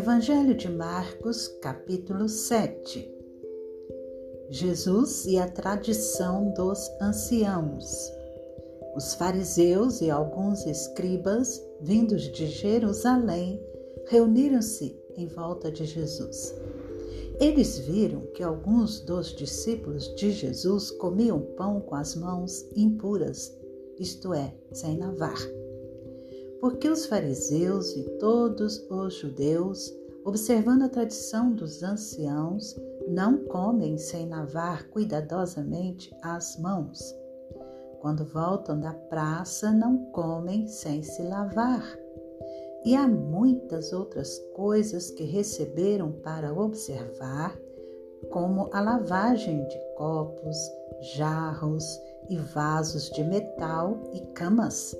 Evangelho de Marcos, capítulo 7 Jesus e a tradição dos anciãos. Os fariseus e alguns escribas, vindos de Jerusalém, reuniram-se em volta de Jesus. Eles viram que alguns dos discípulos de Jesus comiam pão com as mãos impuras, isto é, sem lavar. Porque os fariseus e todos os judeus, observando a tradição dos anciãos, não comem sem lavar cuidadosamente as mãos. Quando voltam da praça, não comem sem se lavar e há muitas outras coisas que receberam para observar, como a lavagem de copos, jarros e vasos de metal e camas.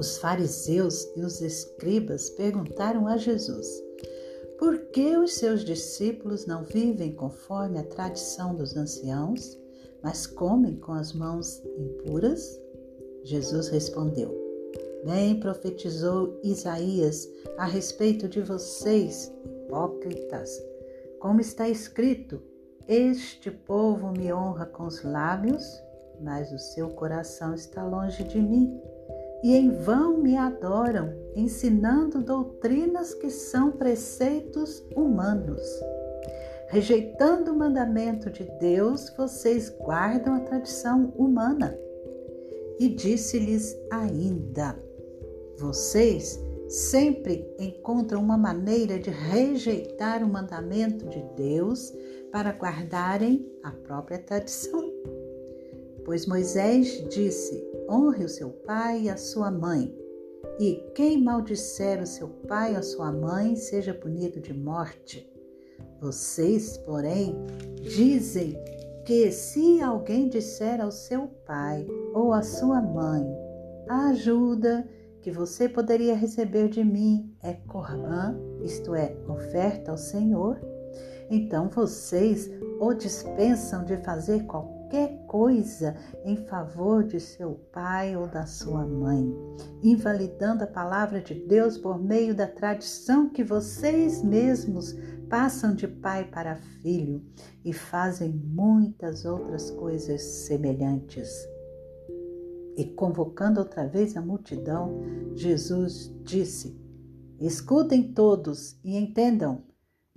Os fariseus e os escribas perguntaram a Jesus: Por que os seus discípulos não vivem conforme a tradição dos anciãos, mas comem com as mãos impuras? Jesus respondeu: Bem profetizou Isaías a respeito de vocês, hipócritas. Como está escrito: Este povo me honra com os lábios, mas o seu coração está longe de mim. E em vão me adoram, ensinando doutrinas que são preceitos humanos. Rejeitando o mandamento de Deus, vocês guardam a tradição humana. E disse-lhes ainda: vocês sempre encontram uma maneira de rejeitar o mandamento de Deus para guardarem a própria tradição. Pois Moisés disse: honre o seu pai e a sua mãe, e quem maldisser o seu pai ou a sua mãe seja punido de morte. Vocês, porém, dizem que se alguém disser ao seu pai ou à sua mãe, ajuda que você poderia receber de mim é corbã, isto é, oferta ao Senhor, então vocês o dispensam de fazer qualquer coisa em favor de seu pai ou da sua mãe, invalidando a palavra de Deus por meio da tradição que vocês mesmos passam de pai para filho e fazem muitas outras coisas semelhantes. E convocando outra vez a multidão, Jesus disse: Escutem todos e entendam.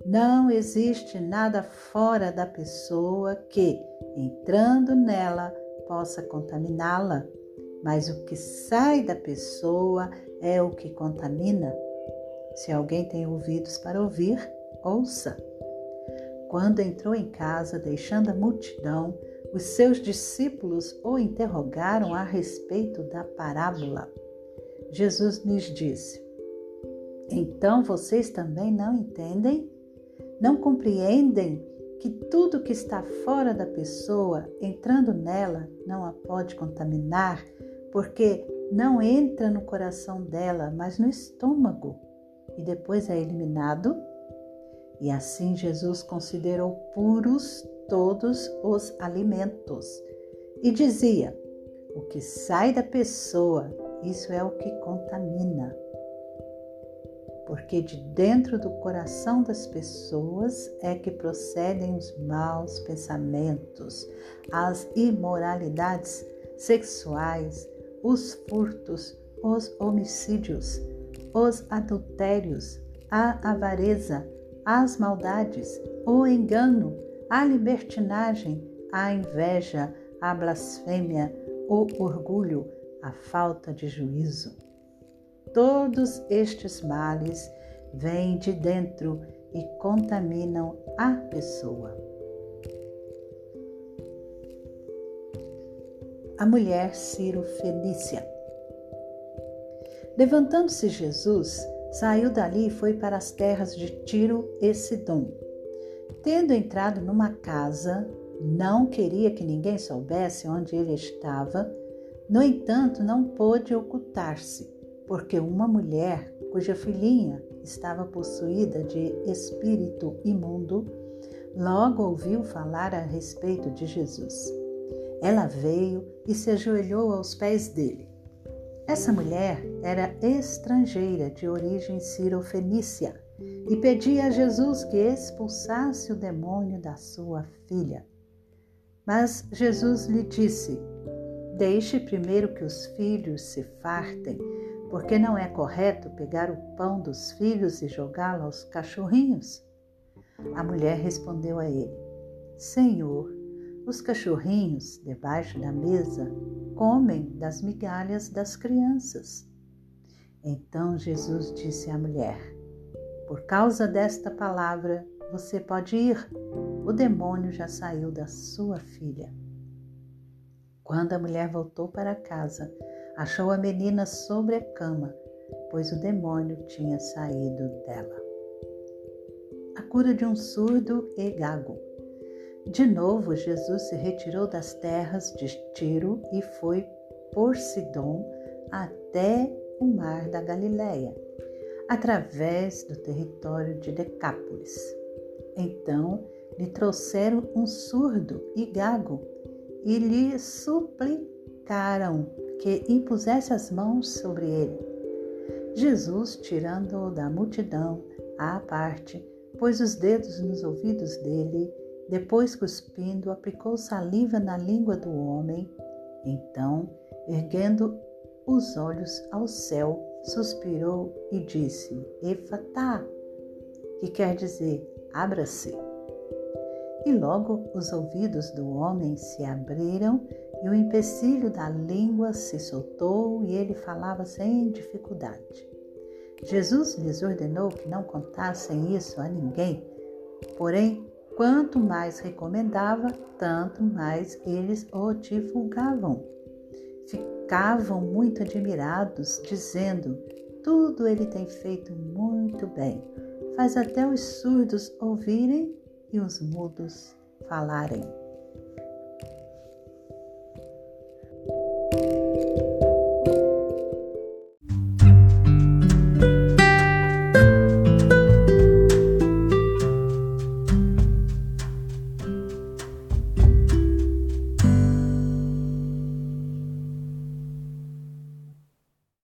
Não existe nada fora da pessoa que, entrando nela, possa contaminá-la, mas o que sai da pessoa é o que contamina. Se alguém tem ouvidos para ouvir, ouça. Quando entrou em casa, deixando a multidão, os seus discípulos o interrogaram a respeito da parábola. Jesus lhes disse: Então vocês também não entendem? Não compreendem que tudo que está fora da pessoa, entrando nela, não a pode contaminar, porque não entra no coração dela, mas no estômago, e depois é eliminado? E assim Jesus considerou puros todos os alimentos. E dizia: O que sai da pessoa, isso é o que contamina. Porque de dentro do coração das pessoas é que procedem os maus pensamentos, as imoralidades sexuais, os furtos, os homicídios, os adultérios, a avareza, as maldades, o engano, a libertinagem, a inveja, a blasfêmia, o orgulho, a falta de juízo. Todos estes males vêm de dentro e contaminam a pessoa. A mulher Ciro Fenícia. Levantando-se Jesus, saiu dali e foi para as terras de Tiro e Sidom Tendo entrado numa casa, não queria que ninguém soubesse onde ele estava. No entanto, não pôde ocultar-se, porque uma mulher cuja filhinha estava possuída de espírito imundo, logo ouviu falar a respeito de Jesus. Ela veio e se ajoelhou aos pés dele. Essa mulher era estrangeira de origem cirofenícia e pedia a Jesus que expulsasse o demônio da sua filha. Mas Jesus lhe disse: Deixe primeiro que os filhos se fartem, porque não é correto pegar o pão dos filhos e jogá-lo aos cachorrinhos. A mulher respondeu a ele: Senhor, os cachorrinhos debaixo da mesa comem das migalhas das crianças. Então Jesus disse à mulher: Por causa desta palavra, você pode ir. O demônio já saiu da sua filha. Quando a mulher voltou para casa, achou a menina sobre a cama, pois o demônio tinha saído dela. A cura de um surdo e gago. De novo, Jesus se retirou das terras de Tiro e foi por Sidom até o mar da Galileia, através do território de Decápolis. Então lhe trouxeram um surdo e gago e lhe suplicaram que impusesse as mãos sobre ele. Jesus, tirando-o da multidão à parte, pôs os dedos nos ouvidos dele, depois, cuspindo, aplicou saliva na língua do homem. Então, erguendo os olhos ao céu, suspirou e disse: Efatá, que quer dizer abra-se. E logo os ouvidos do homem se abriram e o empecilho da língua se soltou e ele falava sem dificuldade. Jesus lhes ordenou que não contassem isso a ninguém, porém, quanto mais recomendava, tanto mais eles o divulgavam. Ficavam muito admirados, dizendo: Tudo ele tem feito muito bem. Faz até os surdos ouvirem e os mudos falarem.